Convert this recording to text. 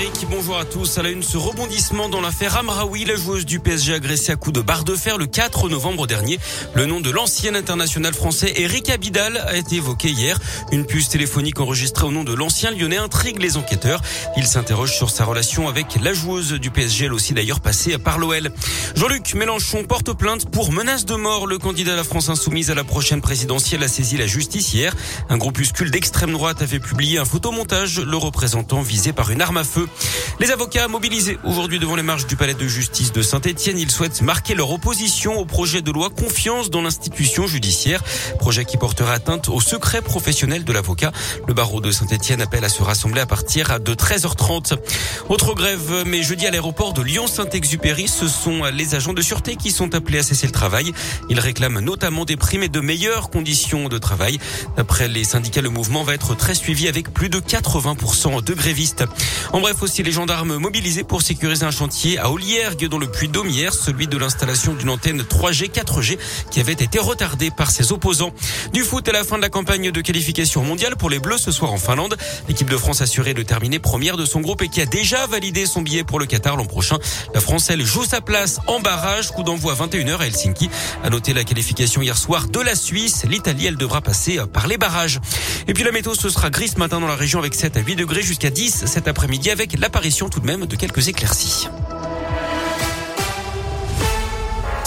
Eric, bonjour à tous. À la une, ce rebondissement dans l'affaire Amraoui, la joueuse du PSG agressée à coups de barre de fer le 4 novembre dernier. Le nom de l'ancien international français Eric Abidal a été évoqué hier. Une puce téléphonique enregistrée au nom de l'ancien lyonnais intrigue les enquêteurs. Il s'interroge sur sa relation avec la joueuse du PSG, elle aussi d'ailleurs passée par l'OL. Jean-Luc Mélenchon porte plainte pour menace de mort. Le candidat de la France insoumise à la prochaine présidentielle a saisi la justice hier. Un groupuscule d'extrême droite avait publié un photomontage le représentant visé par une arme à feu. Les avocats mobilisés aujourd'hui devant les marches du palais de justice de Saint-Etienne, ils souhaitent marquer leur opposition au projet de loi confiance dans l'institution judiciaire, projet qui portera atteinte au secret professionnel de l'avocat. Le barreau de Saint-Etienne appelle à se rassembler à partir de 13h30. Autre grève, mais jeudi à l'aéroport de Lyon-Saint-Exupéry, ce sont les agents de sûreté qui sont appelés à cesser le travail. Ils réclament notamment des primes et de meilleures conditions de travail. D'après les syndicats, le mouvement va être très suivi avec plus de 80% de grévistes. En bref, aussi les gendarmes mobilisés pour sécuriser un chantier à Oliergue dans le Puy-de-Dôme hier, celui de l'installation d'une antenne 3G, 4G qui avait été retardée par ses opposants. Du foot à la fin de la campagne de qualification mondiale pour les Bleus ce soir en Finlande. L'équipe de France assurée de terminer première de son groupe et qui a déjà validé son billet pour le Qatar l'an prochain. La France, elle, joue sa place en barrage. Coup d'envoi à 21h à Helsinki. À noter la qualification hier soir de la Suisse. L'Italie, elle devra passer par les barrages. Et puis la météo, ce sera gris ce matin dans la région avec 7 à 8 degrés jusqu'à 10 cet après-midi avec l'apparition tout de même de quelques éclaircies.